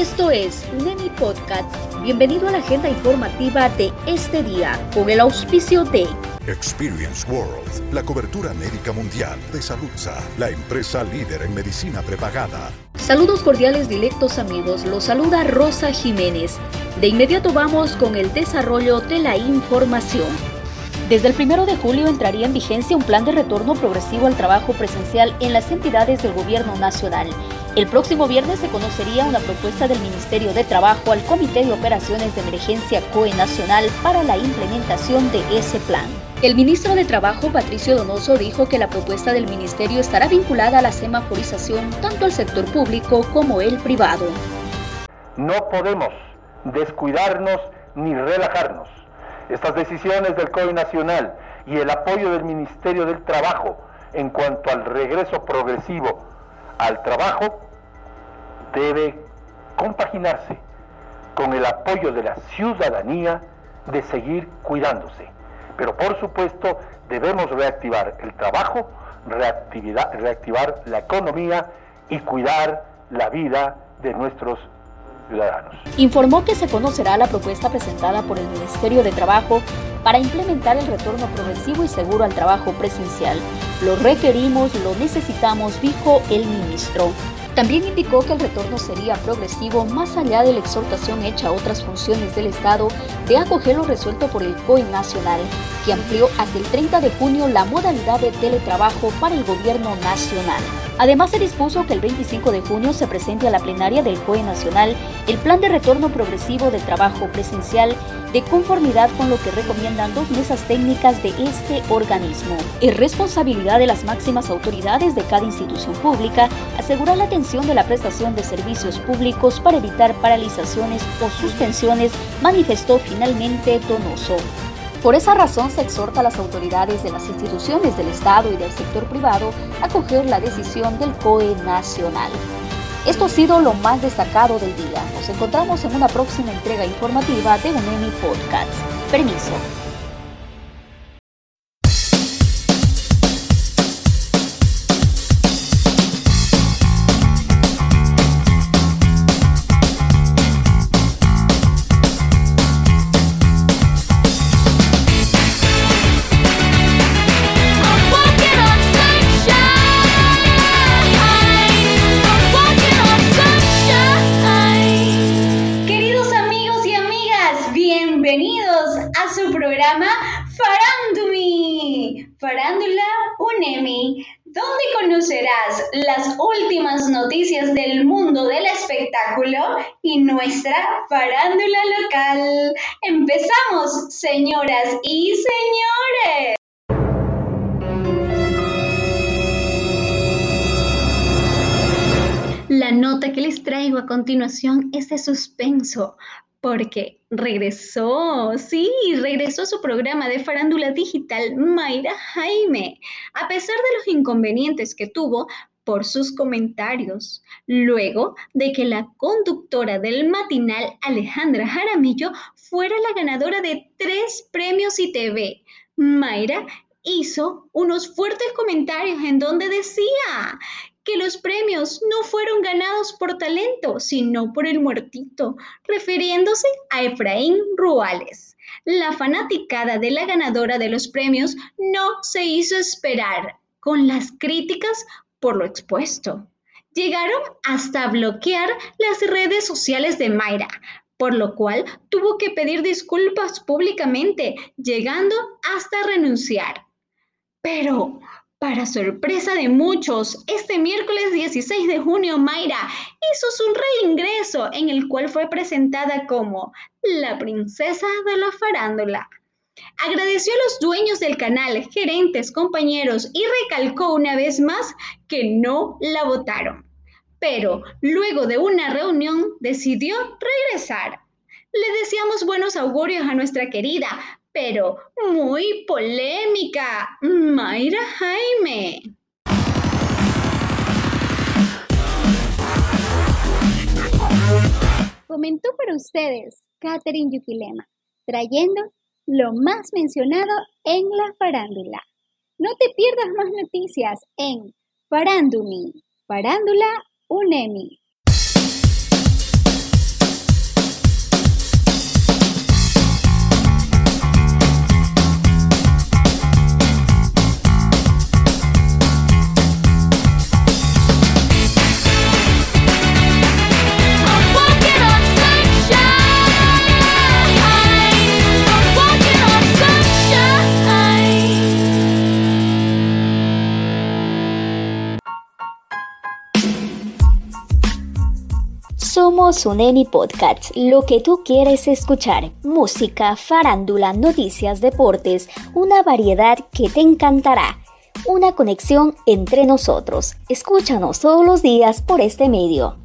Esto es Unemi Podcast. Bienvenido a la agenda informativa de este día con el auspicio de Experience World, la cobertura médica mundial de Saludza, la empresa líder en medicina prepagada. Saludos cordiales directos amigos, los saluda Rosa Jiménez. De inmediato vamos con el desarrollo de la información. Desde el primero de julio entraría en vigencia un plan de retorno progresivo al trabajo presencial en las entidades del Gobierno Nacional. El próximo viernes se conocería una propuesta del Ministerio de Trabajo al Comité de Operaciones de Emergencia COE Nacional para la implementación de ese plan. El ministro de Trabajo, Patricio Donoso, dijo que la propuesta del ministerio estará vinculada a la semaforización tanto al sector público como el privado. No podemos descuidarnos ni relajarnos estas decisiones del COI Nacional y el apoyo del Ministerio del Trabajo en cuanto al regreso progresivo al trabajo debe compaginarse con el apoyo de la ciudadanía de seguir cuidándose. Pero por supuesto debemos reactivar el trabajo, reactivar la economía y cuidar la vida de nuestros Informó que se conocerá la propuesta presentada por el Ministerio de Trabajo para implementar el retorno progresivo y seguro al trabajo presencial. Lo requerimos, lo necesitamos, dijo el ministro. También indicó que el retorno sería progresivo más allá de la exhortación hecha a otras funciones del Estado de acoger lo resuelto por el COE Nacional, que amplió hasta el 30 de junio la modalidad de teletrabajo para el gobierno nacional. Además, se dispuso que el 25 de junio se presente a la plenaria del COE Nacional el plan de retorno progresivo del trabajo presencial de conformidad con lo que recomiendan dos mesas técnicas de este organismo. Es responsabilidad de las máximas autoridades de cada institución pública asegurar la atención de la prestación de servicios públicos para evitar paralizaciones o suspensiones, manifestó finalmente Donoso. Por esa razón se exhorta a las autoridades de las instituciones del Estado y del sector privado a acoger la decisión del COE nacional. Esto ha sido lo más destacado del día. Nos encontramos en una próxima entrega informativa de UNEMI Podcast. Permiso. Farándula UNEMI, donde conocerás las últimas noticias del mundo del espectáculo y nuestra farándula local. Empezamos, señoras y señores. La nota que les traigo a continuación es de suspenso, porque regresó, sí, regresó a su programa de farándula digital Mayra Jaime, a pesar de los inconvenientes que tuvo por sus comentarios, luego de que la conductora del matinal Alejandra Jaramillo fuera la ganadora de tres premios ITV. Mayra hizo unos fuertes comentarios en donde decía que los premios no fueron ganados por talento, sino por el muertito, refiriéndose a Efraín Ruales. La fanaticada de la ganadora de los premios no se hizo esperar con las críticas por lo expuesto. Llegaron hasta bloquear las redes sociales de Mayra, por lo cual tuvo que pedir disculpas públicamente, llegando hasta renunciar. Pero, para sorpresa de muchos, este miércoles 16 de junio Mayra hizo su reingreso en el cual fue presentada como la princesa de la farándula. Agradeció a los dueños del canal, gerentes, compañeros y recalcó una vez más que no la votaron. Pero luego de una reunión decidió regresar. Le deseamos buenos augurios a nuestra querida, pero muy polémica, Mayra Jaime. Comentó para ustedes Catherine Yukilema, trayendo lo más mencionado en la farándula. No te pierdas más noticias en Farándumi, Farándula Unemi. Somos un Emi Podcast, lo que tú quieres escuchar. Música, farándula, noticias, deportes, una variedad que te encantará. Una conexión entre nosotros. Escúchanos todos los días por este medio.